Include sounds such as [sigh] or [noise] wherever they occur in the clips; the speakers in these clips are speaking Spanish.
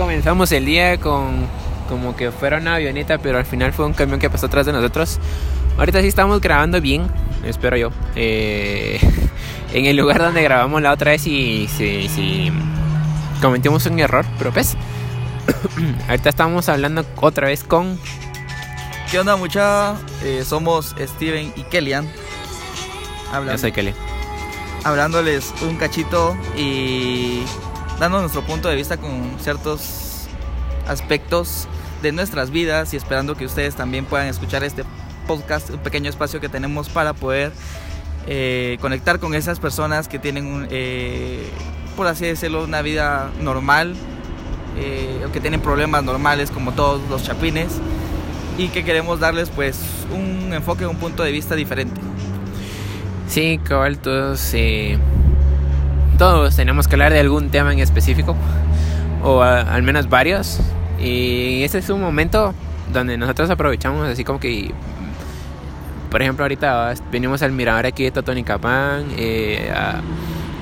comenzamos el día con como que fuera una avioneta, pero al final fue un camión que pasó atrás de nosotros. Ahorita sí estamos grabando bien, espero yo. Eh, [laughs] en el lugar donde grabamos la otra vez y sí, cometimos un error, pero pues [coughs] ahorita estamos hablando otra vez con... ¿Qué onda mucha? Eh, somos Steven y Kellyan. Hablando, Yo soy Kelly. Hablándoles un cachito y dando nuestro punto de vista con ciertos aspectos de nuestras vidas y esperando que ustedes también puedan escuchar este podcast, un pequeño espacio que tenemos para poder eh, conectar con esas personas que tienen, eh, por así decirlo, una vida normal, eh, que tienen problemas normales como todos los chapines, y que queremos darles pues un enfoque, un punto de vista diferente. Sí, cabal, todos, todos tenemos que hablar de algún tema en específico, o al menos varios, y este es un momento donde nosotros aprovechamos así como que por ejemplo, ahorita venimos al mirador aquí de Totonicapán eh, a,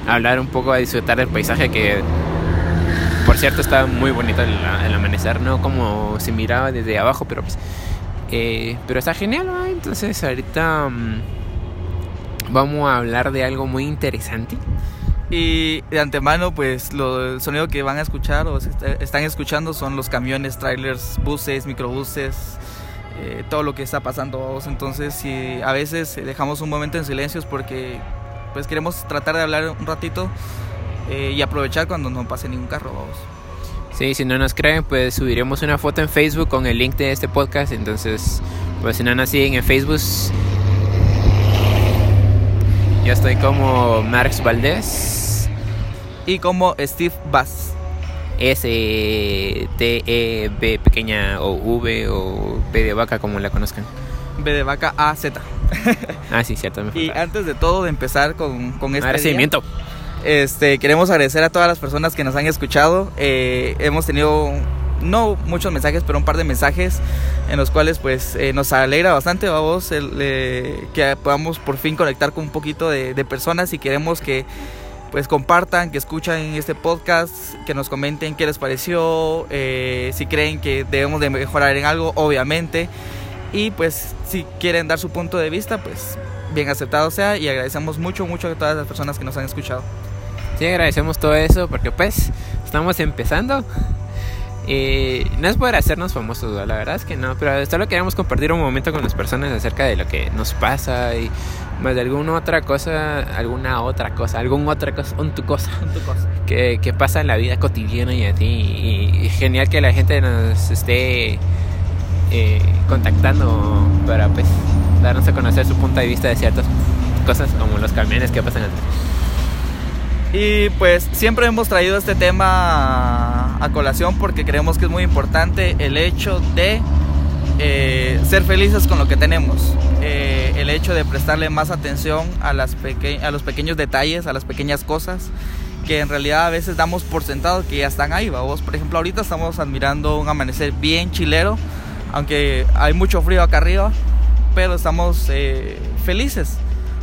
hablar un poco, a disfrutar del paisaje que, por cierto, está muy bonito el, amanecer, ¿no? Como se miraba desde abajo, pero pues, eh, pero está genial. Entonces, ahorita mm, vamos a hablar de algo muy interesante. Y de antemano, pues lo, el sonido que van a escuchar o están escuchando son los camiones, trailers, buses, microbuses, eh, todo lo que está pasando. Entonces, si a veces dejamos un momento en silencio es porque pues queremos tratar de hablar un ratito eh, y aprovechar cuando no pase ningún carro. Sí, si no nos creen, pues subiremos una foto en Facebook con el link de este podcast. Entonces, pues si no nos siguen en Facebook, yo estoy como Marx Valdés. Y como Steve Bass. S, T, E, B pequeña o V o B de vaca como la conozcan. B de vaca A, Z. [laughs] ah, sí, cierto. y antes de todo, de empezar con, con este Agradecimiento. este, queremos agradecer a todas las personas que nos han escuchado. Eh, hemos tenido no muchos mensajes, pero un par de mensajes en los cuales pues eh, nos alegra bastante, vamos, el, eh, que podamos por fin conectar con un poquito de, personas y queremos que pues compartan, que escuchan este podcast, que nos comenten qué les pareció, eh, si creen que debemos de mejorar en algo, obviamente. Y pues si quieren dar su punto de vista, pues bien aceptado sea y agradecemos mucho, mucho a todas las personas que nos han escuchado. Sí, agradecemos todo eso porque pues estamos empezando. Y no es poder hacernos famosos, la verdad es que no, pero solo queremos compartir un momento con las personas acerca de lo que nos pasa y más de alguna otra cosa, alguna otra cosa, algún otra cosa, un tu cosa, tu cosa. [laughs] Que, que, pasa en la vida cotidiana y a ti. Y, genial que la gente nos esté eh, contactando para pues darnos a conocer su punto de vista de ciertas cosas como los camiones que pasan Y pues siempre hemos traído este tema a colación porque creemos que es muy importante el hecho de eh, ser felices con lo que tenemos. Eh, el hecho de prestarle más atención a, las a los pequeños detalles, a las pequeñas cosas que en realidad a veces damos por sentado que ya están ahí. Vos, por ejemplo, ahorita estamos admirando un amanecer bien chilero, aunque hay mucho frío acá arriba, pero estamos eh, felices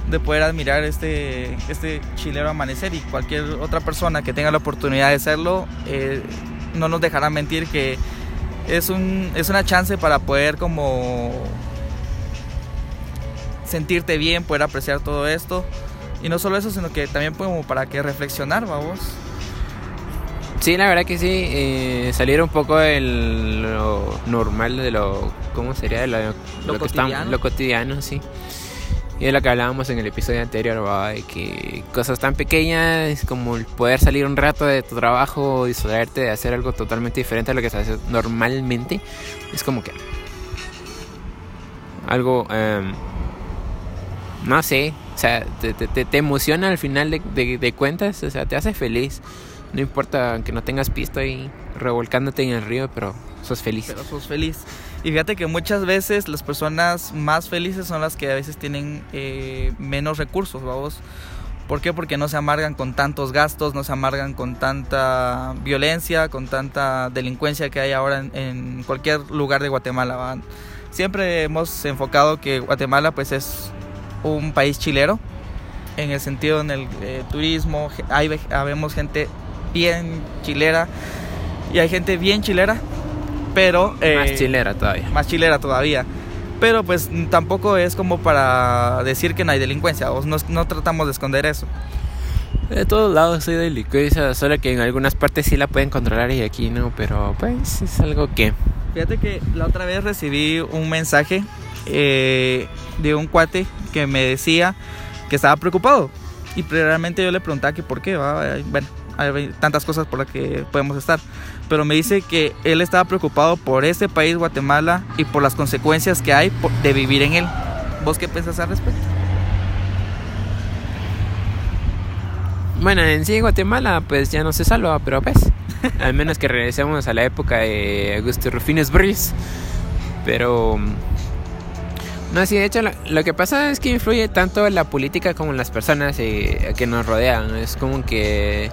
de poder admirar este, este chilero amanecer y cualquier otra persona que tenga la oportunidad de hacerlo no nos dejará mentir que es, un, es una chance para poder como sentirte bien, poder apreciar todo esto. Y no solo eso, sino que también como para que reflexionar, vamos. Sí, la verdad que sí, eh, salir un poco de lo normal, de lo, ¿cómo sería? De lo, lo, cotidiano. lo cotidiano, sí. Y de lo que hablábamos en el episodio anterior, de que cosas tan pequeñas como el poder salir un rato de tu trabajo, distraerte de hacer algo totalmente diferente a lo que se hace normalmente, es como que algo, em, no sé, o sea, te, te, emociona al final de, de, cuentas, o sea, te hace feliz. No importa que no tengas pisto ahí revolcándote en el río, pero sos feliz. Pero sos feliz. Y fíjate que muchas veces las personas más felices son las que a veces tienen eh, menos recursos, vamos. ¿Por qué? Porque no se amargan con tantos gastos, no se amargan con tanta violencia, con tanta delincuencia que hay ahora en, cualquier lugar de Guatemala. Siempre hemos enfocado que Guatemala pues es un país chilero, en el sentido en el eh, turismo, hay, vemos gente bien chilera Y hay gente bien chilera, pero... eh, Más chilera todavía. más chilera todavía. Pero pues tampoco es como para decir que no hay delincuencia, o no, no tratamos de esconder eso. De todos lados hay delincuencia, solo que en algunas partes sí la pueden controlar y aquí no, pero pues es algo que... Fíjate que la otra vez recibí un mensaje eh, de un cuate que me decía que estaba preocupado. Y realmente yo le preguntaba que por qué, ¿va? Bueno, hay tantas cosas por las que podemos estar. Pero me dice que él estaba preocupado por este país, Guatemala, y por las consecuencias que hay de vivir en él. ¿Vos qué pensás al respecto? Bueno, en sí Guatemala pues ya no se salva, pero pues [laughs] al menos que regresemos a la época de Augusto Rufines Briz. Pero mm, no, sí, de hecho lo, lo que pasa es que influye tanto la política como las personas eh, que nos rodean. Es como que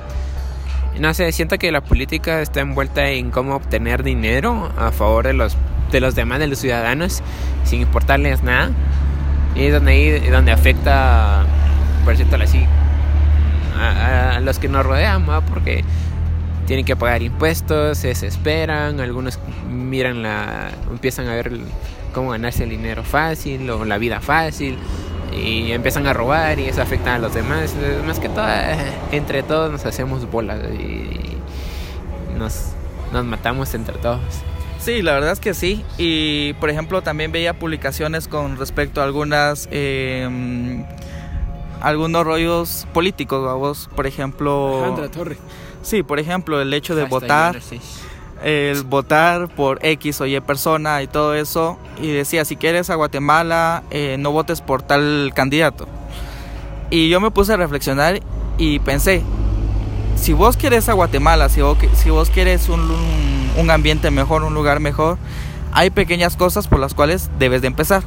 no sé, siento que la política está envuelta en cómo obtener dinero a favor de los de los demás de los ciudadanos sin importarles nada. Y es donde donde afecta por cierto así a, los que nos rodean, porque tienen que pagar impuestos, se desesperan, algunos miran la, empiezan a ver cómo ganarse el dinero fácil o la vida fácil y empiezan a robar y eso afecta a los demás. Más que todo, eh, entre todos nos hacemos bolas y nos, nos matamos entre todos. Sí, la verdad es que sí. Y por ejemplo, también veía publicaciones con respecto a algunas. eh, algunos rollos políticos, vos. Por ejemplo. Torre. Sí, por ejemplo, el hecho de votar. El votar por X o Y persona y todo eso. Y decía, si quieres a Guatemala, eh, no votes por tal candidato. Y yo me puse a reflexionar y pensé, si vos quieres a Guatemala, si vos, si vos quieres un, un- un ambiente mejor, un lugar mejor, hay pequeñas cosas por las cuales debes de empezar.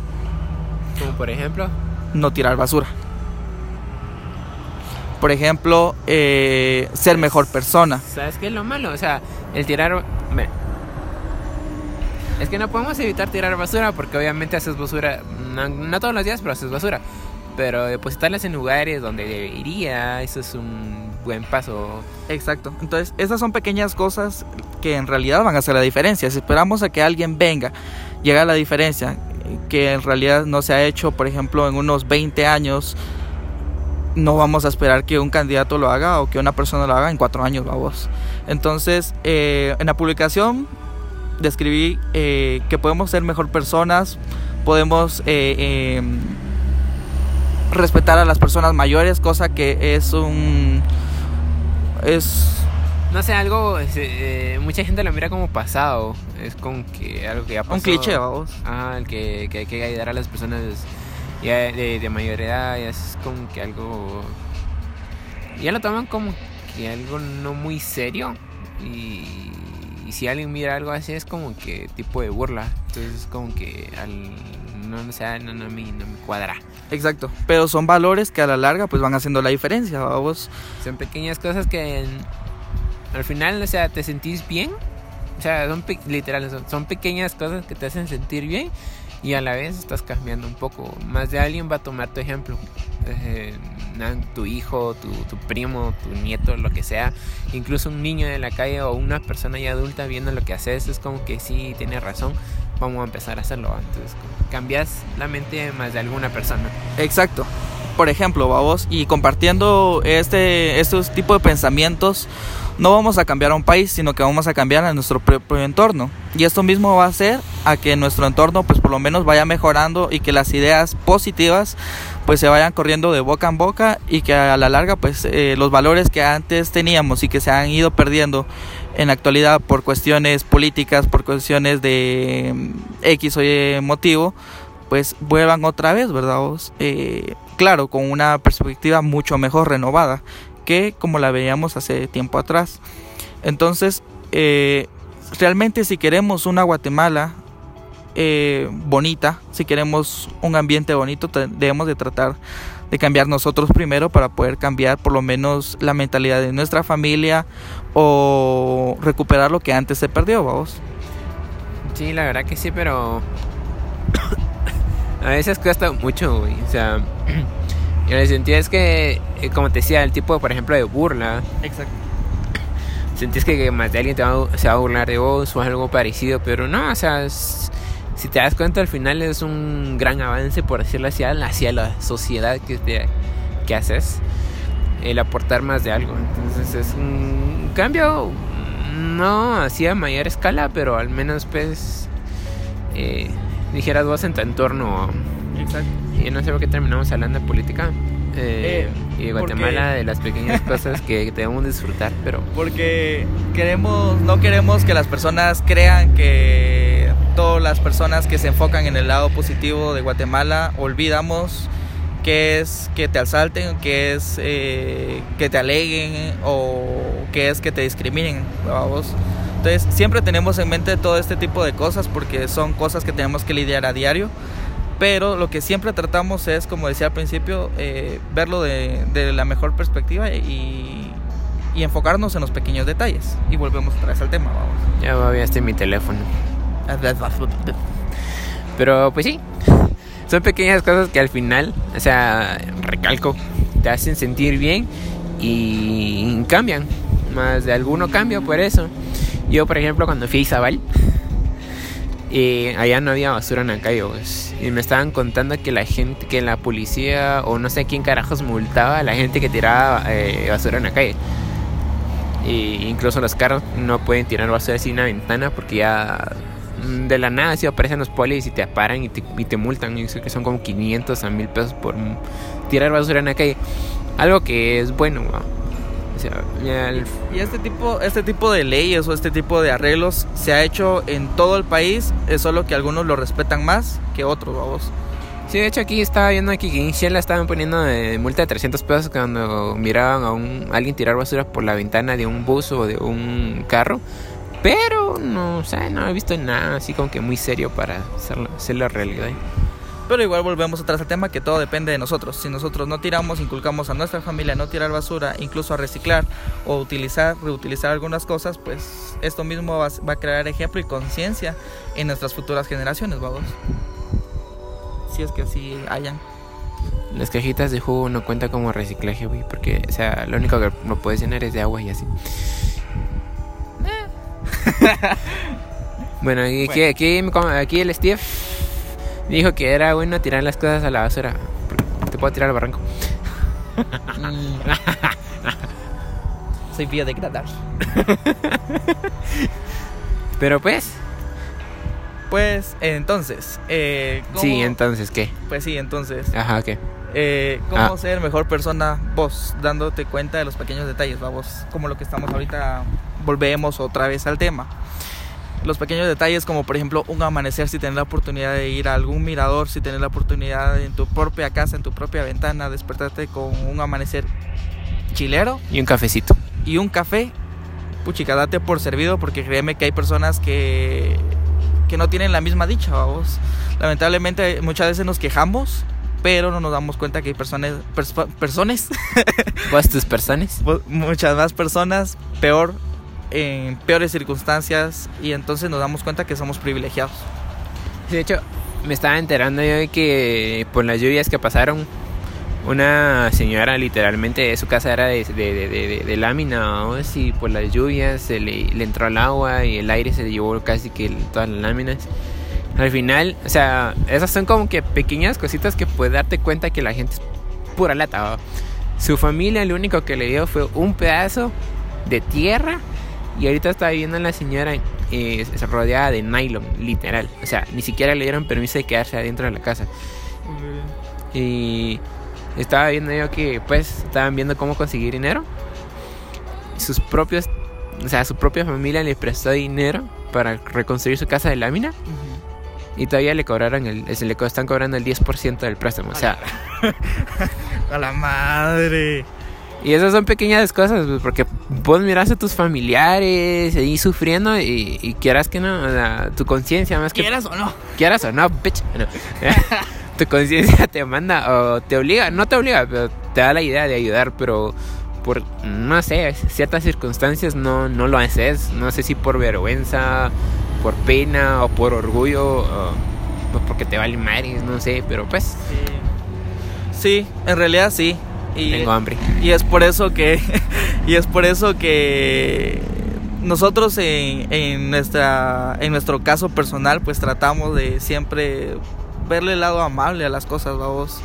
Como por ejemplo, No tirar basura. Por ejemplo, eh, ser mejor persona. ¿sabes qué es lo malo? O sea, el tirar... me- Es que no podemos evitar tirar basura porque obviamente haces basura, no, todos los días, pero haces basura. Pero depositarlas en lugares donde debería, eso es un buen paso. Exacto. Entonces, esas son pequeñas cosas que en realidad van a hacer la diferencia. Si esperamos a que alguien venga y haga la diferencia, que en realidad no se ha hecho, por ejemplo, en unos 20 años, no vamos a esperar que un candidato lo haga o que una persona lo haga en cuatro años, vamos. Entonces, eh, en la publicación describí eh, que podemos ser mejor personas, podemos eh, eh, respetar a las personas mayores, cosa que es un es No sé, algo... eh, mucha gente lo mira como pasado. Es como que algo que ya pasó. un cliché, vamos. Ah, el que, que hay que ayudar a las personas ya de, de mayor edad, ya es como que algo... Ya lo toman como que algo no muy serio y, y si alguien mira algo así es como que tipo de burla. Entonces es como que al, no, no, sé, no, no, me, no me cuadra. Exacto. Pero son valores que a la larga pues van haciendo la diferencia, vamos. Son pequeñas cosas que en- al final, o sea, te sentís bien. O sea, son pe- literal, son, son pequeñas cosas que te hacen sentir bien y a la vez estás cambiando un poco. Más de alguien va a tomar tu ejemplo. Eh, tu hijo, tu, tu primo, tu nieto, lo que sea. Incluso un niño de la calle o una persona ya adulta viendo lo que haces es como que sí, tiene razón. Vamos a empezar a hacerlo. Entonces, cambias la mente más de alguna persona. Exacto. Por ejemplo, vamos, y compartiendo este, estos tipos de pensamientos, no vamos a cambiar a un país, sino que vamos a cambiar a nuestro propio entorno. Y esto mismo va a hacer a que nuestro entorno, pues por lo menos vaya mejorando y que las ideas positivas, pues se vayan corriendo de boca en boca y que a la larga, pues eh, los valores que antes teníamos y que se han ido perdiendo en la actualidad por cuestiones políticas, por cuestiones de mm, X o Y motivo, pues vuelvan otra vez, ¿verdad? vos? Eh, claro, con una perspectiva mucho mejor renovada que como la veíamos hace tiempo atrás. Entonces, eh, realmente si queremos una Guatemala eh, bonita, si queremos un ambiente bonito, debemos de tratar de cambiar nosotros primero para poder cambiar por lo menos la mentalidad de nuestra familia o recuperar lo que antes se perdió, vamos. Sí, la verdad que sí, pero a veces cuesta mucho, güey. O sea, en el sentido es que, eh, como te decía, el tipo, por ejemplo, de burla, Exacto. sentís que más de alguien te va, se va a burlar de vos o algo parecido, pero no, o sea, si te das cuenta al final es un gran avance, por decirlo así, hacia la sociedad que, te, que haces, el aportar más de algo. Entonces es un cambio, no así a mayor escala, pero al menos pues, eh, dijeras vos en tu entorno. Exacto. Y no sé por qué terminamos hablando de política. Eh, y Guatemala de las pequeñas [laughs] cosas que debemos disfrutar, pero... Porque queremos, no queremos que las personas crean que todas las personas que se enfocan en el lado positivo de Guatemala olvidamos que es que te asalten, que es eh, que te aleguen o que es que te discriminen, vamos. Entonces siempre tenemos en mente todo este tipo de cosas porque son cosas que tenemos que lidiar a diario pero lo que siempre tratamos es, como decía al principio, eh, verlo de, de, la mejor perspectiva y, y, enfocarnos en los pequeños detalles. Y volvemos otra vez al tema, vamos. Ya voy a mi teléfono. Pero pues sí, son pequeñas cosas que al final, o sea, recalco, te hacen sentir bien y cambian. Más de alguno cambio por eso. Yo, por ejemplo, cuando fui a Izabal, y allá no había basura en la calle, pues. Y me estaban contando que la gente, que la policía o no sé quién carajos multaba a la gente que tiraba eh, basura en la calle. Y incluso los carros no pueden tirar basura en una ventana porque ya mm, de la nada si aparecen los polis y te paran y te, y te multan. Y que son como 500 a 1000 pesos por tirar basura en la calle. Algo que es bueno, y este tipo, este tipo de leyes o este tipo de arreglos se ha hecho en todo el país, es solo que algunos lo respetan más que otros, vamos. Sí, de hecho aquí estaba viendo aquí que en Shell estaban poniendo de multa de 300 pesos cuando miraban a un, alguien tirar basura por la ventana de un bus o de un carro. Pero no, o sea, no he visto nada así como que muy serio para hacerlo, hacerlo realidad. Pero igual volvemos atrás al tema que todo depende de nosotros. Si nosotros no tiramos, inculcamos a nuestra familia a no tirar basura, incluso a reciclar o utilizar, reutilizar algunas cosas, pues esto mismo va, a crear ejemplo y conciencia en nuestras futuras generaciones, vamos. Si es que así hayan. Las cajitas de jugo no cuenta como reciclaje, güey, porque, o sea, lo único que no puedes llenar es de agua y así. [laughs] bueno, aquí, aquí, aquí el Steve Dijo que era bueno tirar las cosas a la basura. Te puedo tirar al barranco. [laughs] Soy biodegradable. [laughs] Pero pues. Pues entonces. Eh, sí, entonces, ¿qué? Pues sí, entonces. Ajá, ¿qué? Eh, ¿Cómo ah. ser mejor persona vos? Dándote cuenta de los pequeños detalles, vamos. Como lo que estamos ahorita. Volvemos otra vez al tema los pequeños detalles como por ejemplo un amanecer si tienes la oportunidad de ir a algún mirador, si tienes la oportunidad en tu propia casa, en tu propia ventana, despertarte con un amanecer chilero. Y un cafecito. Y un café. Puchica, date por servido porque créeme que hay personas que, que no tienen la misma dicha, vamos. Lamentablemente muchas veces nos quejamos, pero no nos damos cuenta que hay personas... personas. [laughs] ¿Vos tus personas? Muchas más personas peor en peores circunstancias y entonces nos damos cuenta que somos privilegiados. de hecho, me estaba enterando yo de que por las lluvias que pasaron, una señora literalmente su casa era de, de, de, lámina, y por las lluvias se le, le, entró el agua y el aire se llevó casi que todas las láminas. Al final, o sea, esas son como que pequeñas cositas que puedes darte cuenta que la gente es pura lata. Su familia lo único que le dio fue un pedazo de tierra y ahorita está viviendo la señora eh, rodeada de nylon, literal. O sea, ni siquiera le dieron permiso de quedarse adentro de la casa. Y estaba viendo yo que pues estaban viendo cómo conseguir dinero. Sus propios, o sea, su propia familia le prestó dinero para reconstruir su casa de lámina. Y todavía le cobraron el, se le están cobrando el 10% del préstamo. O sea, a la madre. Y esas son pequeñas cosas, pues, porque vos miras a tus familiares ahí sufriendo y, quieras que no, tu conciencia más que... Quieras o no. Quieras o no, bitch. [laughs] tu conciencia te manda o te obliga, no te obliga, pero te da la idea de ayudar, pero por, no sé, ciertas circunstancias no, no lo haces. No sé si por vergüenza, por pena o por orgullo o pues porque te vale madre, no sé, pero pues... Sí. sí, en realidad sí. Y, Tengo hambre. Y es por eso que. [laughs] y es por eso que nosotros en, en, nuestra, en nuestro caso personal, pues tratamos de siempre verle el lado amable a las cosas, vamos.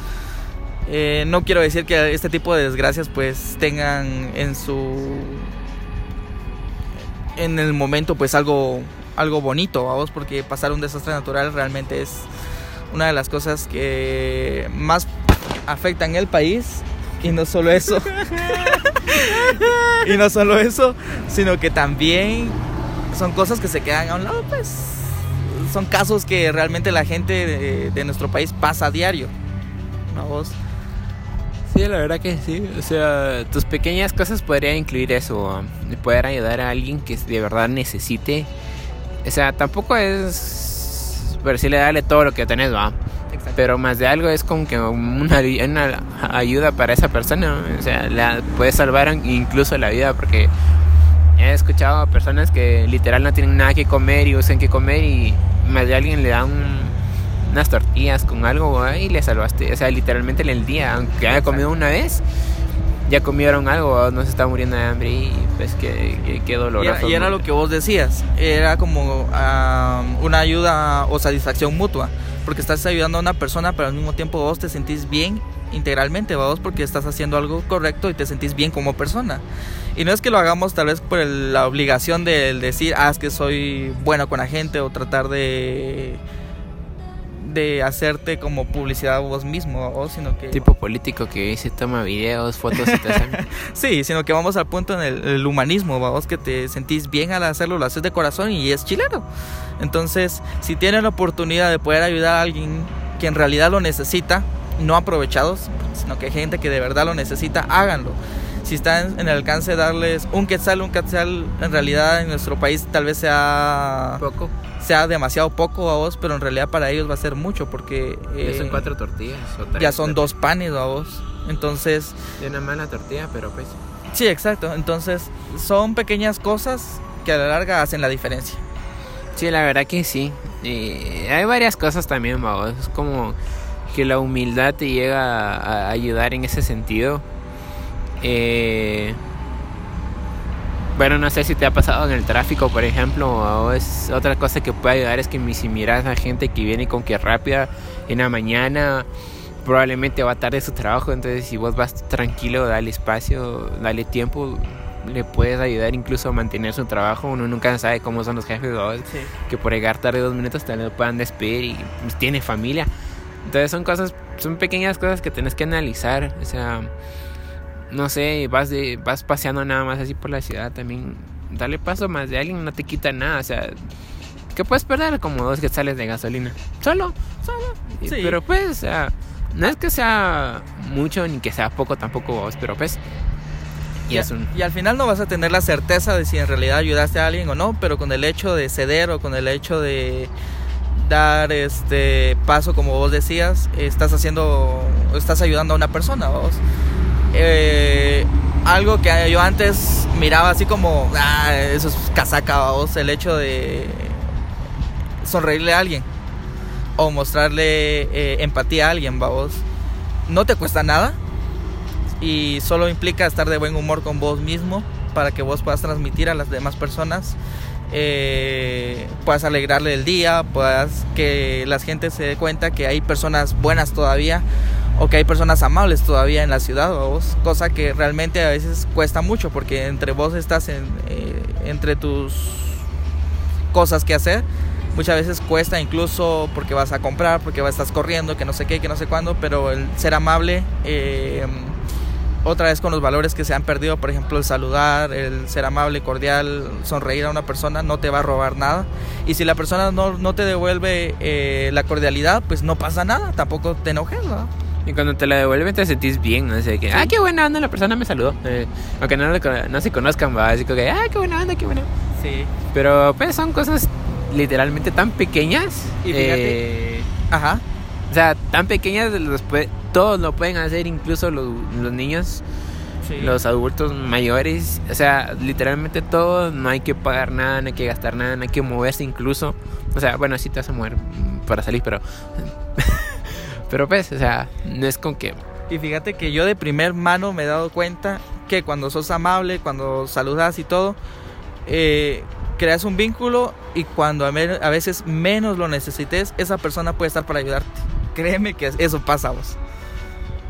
Eh, no quiero decir que este tipo de desgracias pues tengan en su en el momento pues algo algo bonito, vamos, porque pasar un desastre natural realmente es una de las cosas que más afectan el país y no solo eso. y no solo eso, sino que también son cosas que se quedan a un lado, pues son casos que realmente la gente de, nuestro país pasa a diario. ¿No Sí, la verdad que sí. O sea, tus pequeñas cosas podrían incluir eso, poder ayudar a alguien que de verdad necesite. O sea, tampoco es pero sí le dale todo lo que tenés, va. Pero más de algo es como que una, una ayuda para esa persona. O sea, la puede salvar incluso la vida porque he escuchado a personas que literal no tienen nada que comer y usan que comer y más de alguien le da unas tortillas con algo y le salvaste. O sea, literalmente en el día, aunque haya comido una vez, ya comieron algo, no se está muriendo de hambre y pues qué, qué, doloroso. Y, era lo que vos decías, era como una ayuda o satisfacción mutua, porque estás ayudando a una persona, pero al mismo tiempo vos te sentís bien integralmente, vos porque estás haciendo algo correcto y te sentís bien como persona. Y no es que lo hagamos tal vez por la obligación de decir, ah, es que soy bueno con la gente o tratar de de hacerte como publicidad vos mismo, o sino que... Tipo político que se toma videos, fotos y te [laughs] Sí, sino que vamos al punto en el, humanismo, vamos que te sentís bien al hacerlo, lo haces de corazón y es chileno. Entonces, si tienen la oportunidad de poder ayudar a alguien que en realidad lo necesita, no aprovechados, sino que hay gente que de verdad lo necesita, háganlo si está en, el alcance de darles un quetzal, un quetzal en realidad en nuestro país tal vez sea poco. Sea demasiado poco a vos, pero en realidad para ellos va a ser mucho porque... ya son eh, cuatro tortillas. ya son dos panes a vos. Entonces... De una mala tortilla, pero pues... Sí, exacto. Entonces son pequeñas cosas que a la larga hacen la diferencia. Sí, la verdad que sí. Y hay varias cosas también, vos. Es como que la humildad te llega a ayudar en ese sentido eh, bueno, no sé si te ha pasado en el tráfico, por ejemplo, o es otra cosa que puede ayudar es que si miras a gente que viene con que rápida en la mañana, probablemente va tarde su trabajo, entonces si vos vas tranquilo, dale espacio, dale tiempo, le puedes ayudar incluso a mantener su trabajo. Uno nunca sabe cómo son los jefes, que por llegar tarde dos minutos te lo puedan despedir y pues, tiene familia. Entonces son cosas, son pequeñas cosas que tienes que analizar, o sea no sé, vas de vas paseando nada más así por la ciudad también, dale paso más de alguien no te quita nada, o sea, que puedes perder como dos sales de gasolina, solo, solo, pero pues, o sea, no es que sea mucho ni que sea poco tampoco vos, pero pues y, y, al final no vas a tener la certeza de si en realidad ayudaste a alguien o no, pero con el hecho de ceder o con el hecho de dar este paso como vos decías, estás haciendo, estás ayudando a una persona, vos. Eh, algo que yo antes miraba así como, ah, eso es casaca, el hecho de sonreírle a alguien o mostrarle eh, empatía a alguien, vos, no te cuesta nada y solo implica estar de buen humor con vos mismo para que vos puedas transmitir a las demás personas, eh, puedas alegrarle el día, puedas que la gente se dé cuenta que hay personas buenas todavía o que hay personas amables todavía en la ciudad, vos, cosa que realmente a veces cuesta mucho porque entre vos estás en, eh, entre tus cosas que hacer, muchas veces cuesta incluso porque vas a comprar, porque estás corriendo, que no sé qué, que no sé cuándo, pero el ser amable, eh, otra vez con los valores que se han perdido, por ejemplo el saludar, el ser amable, cordial, sonreír a una persona, no te va a robar nada. Y si la persona no, no te devuelve eh, la cordialidad, pues no pasa nada, tampoco te enojes, ¿no? Y cuando te la devuelven te sentís bien, ¿no? sé que, ah, qué buena onda, la persona me saludó. Eh, aunque no, no, se conozcan, va, así que, ah, qué buena onda, qué buena. Sí. Pero pues son cosas literalmente tan pequeñas. Y fíjate. Eh, ajá. O sea, tan pequeñas, los todos lo pueden hacer, incluso los, los niños, los adultos mayores. O sea, literalmente todo, no hay que pagar nada, no hay que gastar nada, no hay que moverse incluso. O sea, bueno, sí te vas a mover para salir, pero pero pues, o sea, no es con que... Y fíjate que yo de primer mano me he dado cuenta que cuando sos amable, cuando saludas y todo, eh, creas un vínculo y cuando a, a veces menos lo necesites, esa persona puede estar para ayudarte. Créeme que eso pasa vos.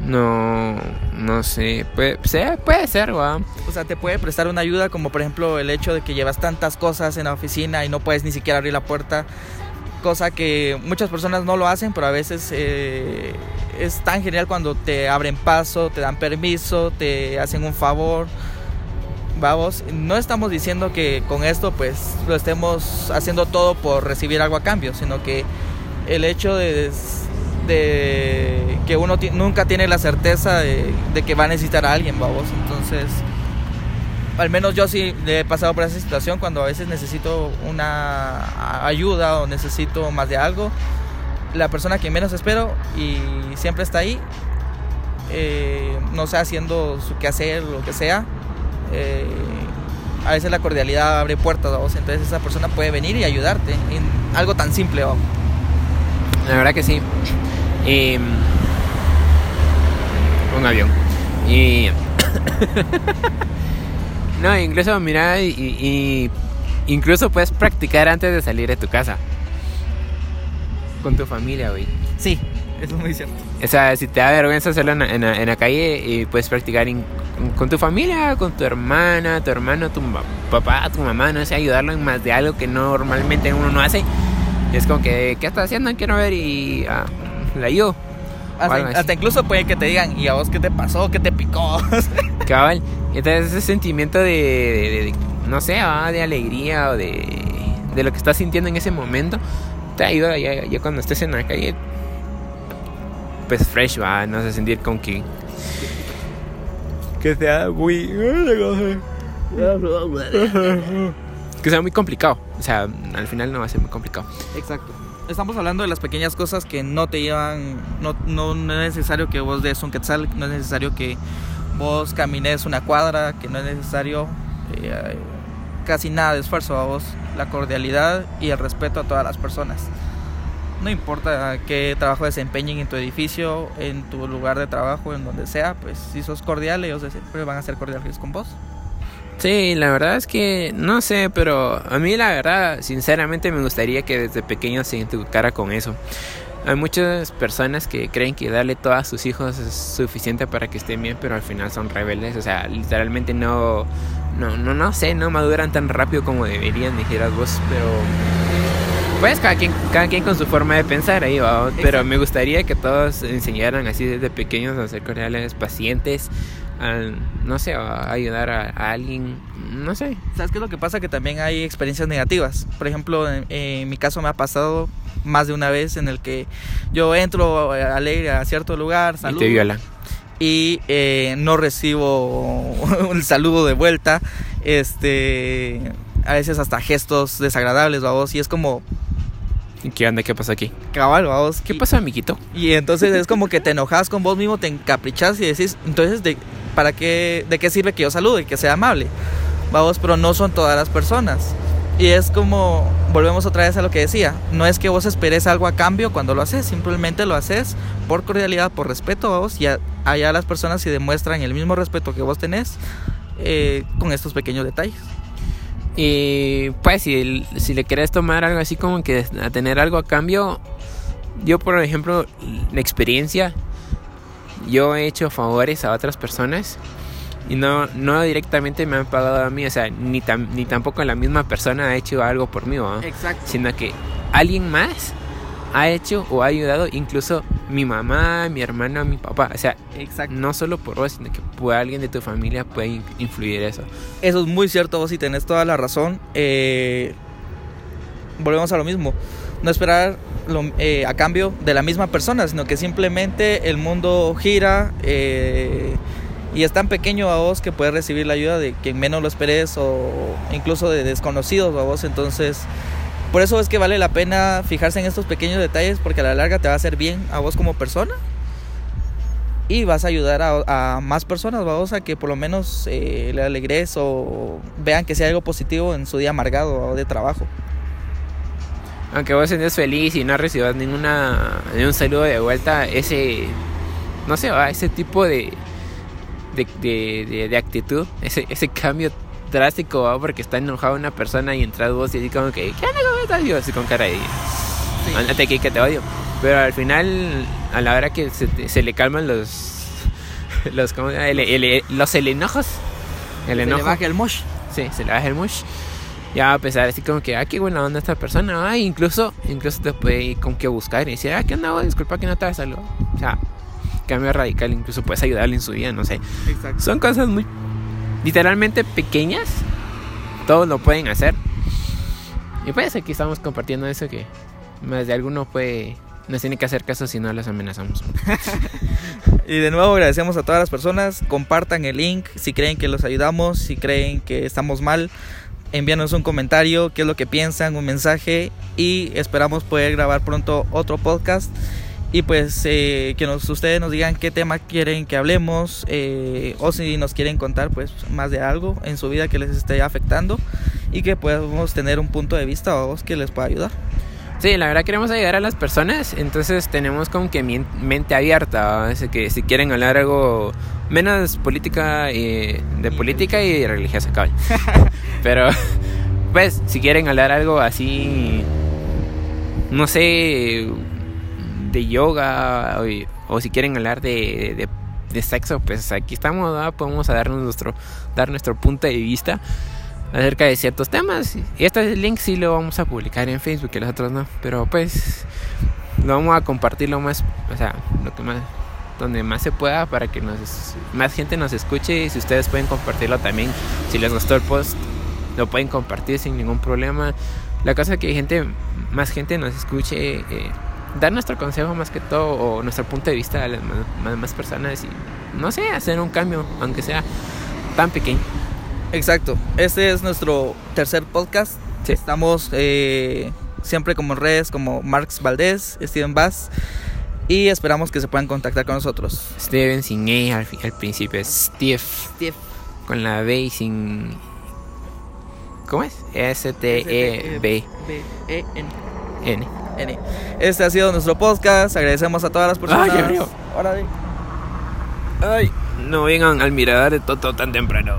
No, no sé. Puede, puede ser, va. O sea, te puede prestar una ayuda como por ejemplo el hecho de que llevas tantas cosas en la oficina y no puedes ni siquiera abrir la puerta. Cosa que muchas personas no lo hacen, pero a veces eh, es tan genial cuando te abren paso, te dan permiso, te hacen un favor. Vamos, no estamos diciendo que con esto pues lo estemos haciendo todo por recibir algo a cambio, sino que el hecho de, de que uno nunca tiene la certeza de, de que va a necesitar a alguien, vamos. Entonces, al menos yo sí he pasado por esa situación cuando a veces necesito una ayuda o necesito más de algo. La persona que menos espero y siempre está ahí, eh, no sé, haciendo su quehacer, lo que sea. eh, a veces la cordialidad abre puertas, vamos. Entonces esa persona puede venir y ayudarte en algo tan simple, vamos. La verdad que sí. Y, un avión. Y. [laughs] no, incluso, mira, y, y- incluso puedes practicar antes de salir de tu casa. Con tu familia, güey. Sí, eso es muy cierto. O sea, si te da vergüenza hacerlo en, la- en la- en la calle, y puedes practicar in- con tu familia, con tu hermana, tu hermano, tu papá, tu mamá, no sé, ayudarlo en más de algo que normalmente uno no hace. Y es como que, ¿qué estás haciendo? Quiero ver y ah, la ayudo. Hasta, hasta incluso puede que te digan, ¿y a vos qué te pasó? ¿Qué te picó? [laughs] Cabal. Entonces ese sentimiento de, de- de- de- no sé, ah, de alegría o de, de lo que estás sintiendo en ese momento, te ayuda ya, ya cuando estés en la calle, pues fresh, va, no sé, sentir con que... Que sea muy... Que sea muy complicado. O sea, al final no va a ser muy complicado. Exacto. Estamos hablando de las pequeñas cosas que no te llevan, no, no, no es necesario que vos des un quetzal, no es necesario que vos camines una cuadra, que no es necesario eh, casi nada de esfuerzo a vos, la cordialidad y el respeto a todas las personas. No importa qué trabajo desempeñen en tu edificio, en tu lugar de trabajo, en donde sea, pues si sos cordial, ellos siempre van a ser cordiales con vos. Sí, la verdad es que no sé, pero a mí la verdad, sinceramente me gustaría que desde pequeño se educara con eso. Hay muchas personas que creen que darle todo a sus hijos es suficiente para que estén bien, pero al final son rebeldes, o sea, literalmente no, no, no, no sé, no maduran tan rápido como deberían, dijeras vos, pero pues cada quien, cada quien con su forma de pensar ahí va, pero me gustaría que todos enseñaran así desde pequeños a ser cordiales, pacientes, a, no sé, a ayudar a, a alguien, no sé, ¿Sabes qué es lo que pasa? Que también hay experiencias negativas. Por ejemplo, en, en mi caso me ha pasado más de una vez en el que yo entro alegre a cierto lugar, y saludo, te violan. y eh, no recibo [laughs] el saludo de vuelta. Este, a veces hasta gestos desagradables, vamos, y es como ¿Y qué onda? ¿Qué pasó aquí? cabal, vamos. ¿Qué y- pasó, amiguito? Y entonces es como que te enojas con vos mismo, te encaprichas y decís, entonces, de, ¿para qué, ¿de qué sirve que yo salude, que sea amable? Vamos, pero no son todas las personas. Y es como, volvemos otra vez a lo que decía, no es que vos esperes algo a cambio cuando lo haces, simplemente lo haces por cordialidad, por respeto, vamos, y a- allá las personas se demuestran el mismo respeto que vos tenés eh, con estos pequeños detalles. Y pues si, si le querés tomar algo así como que a tener algo a cambio, yo por ejemplo, la experiencia, yo he hecho favores a otras personas y no, no directamente me han pagado a mí, o sea, ni, tam- ni tampoco la misma persona ha hecho algo por mí, ¿va? Exacto. sino que alguien más ha hecho o ha ayudado, incluso mi mamá, mi hermano, mi papá, o sea, Exacto. no solo por vos, sino que por alguien de tu familia puede in- influir eso. Eso es muy cierto, vos y tenés toda la razón. Eh, volvemos a lo mismo. No esperar lo- eh, a cambio de la misma persona, sino que simplemente el mundo gira eh, y es tan pequeño a vos que puedes recibir la ayuda de quien menos lo esperes o incluso de desconocidos a vos. Entonces, por eso es que vale la pena fijarse en estos pequeños detalles porque a la larga te va a hacer bien a vos como persona. Y vas a ayudar a, a más personas, vamos a que por lo menos eh, le alegres o vean que sea algo positivo en su día amargado o de trabajo. Aunque vos estés feliz y no recibas ninguna ni un saludo de vuelta, ese no sé, ese tipo de de, de, de- de actitud, ese, ese cambio drástico, ¿va? porque está enojado una persona y entras vos y así como que, ¿qué onda, cómo estás? Y yo así con cara de, ándate aquí que te odio. Pero al final, a la hora que se, se le calman los, [laughs] los, ¿cómo? El- el- los el enojos, el Se le enojo, baja el mosh. sí, se le baja el mush. Ya va a empezar así como que, ah, qué buena onda esta persona, ah, incluso, incluso te puede ir como que buscar y decir, ah, ¿qué onda? vos? Disculpa que no te saludado. O sea, cambio radical, incluso puedes ayudarle en su vida, no sé. Exacto. Son cosas muy literalmente pequeñas. Todos lo pueden hacer. Y pues aquí estamos compartiendo eso que más de alguno puede nos tiene que hacer caso si no los amenazamos. [laughs] Y de nuevo agradecemos a todas las personas. Compartan el link si creen que los ayudamos, si creen que estamos mal. Envíanos un comentario, qué es lo que piensan, un mensaje y esperamos poder grabar pronto otro podcast. Y pues eh, que nos, ustedes nos digan qué tema quieren que hablemos eh, o si nos quieren contar pues más de algo en su vida que les esté afectando y que podamos tener un punto de vista o que les pueda ayudar. Sí, la verdad queremos ayudar a las personas, entonces tenemos como que mente abierta. Así que si quieren hablar algo menos política y de política y religiosa, cabal. [laughs] Pero pues si quieren hablar algo así no sé de yoga o, o si quieren hablar de, de, de sexo, pues aquí estamos, ¿va? podemos darnos nuestro dar nuestro punto de vista acerca de ciertos temas. Y este link sí lo vamos a publicar en Facebook, que los otros no. Pero pues lo vamos a compartir lo más, o sea, lo que más, donde más se pueda para que nos, más gente nos escuche. Y si ustedes pueden compartirlo también, si les gustó el post, lo pueden compartir sin ningún problema. La cosa es que gente, más gente nos escuche, eh, dar nuestro consejo más que todo, o nuestro punto de vista a las más, más- más personas y no sé, hacer un cambio, aunque sea tan pequeño. Exacto. Este es nuestro tercer podcast. Sí. Estamos eh, siempre como en redes como Marx Valdés, Steven Bass. Y esperamos que se puedan contactar con nosotros. Steven sin E al, principio, es Steve Steve. con la B y sin. ¿Cómo es? S-T-E-B-N. B-E-N. N. Este ha sido nuestro podcast. Agradecemos a todas las personas. Ay, qué frío. Ahora. Ay, no vengan al mirador de Toto tan temprano.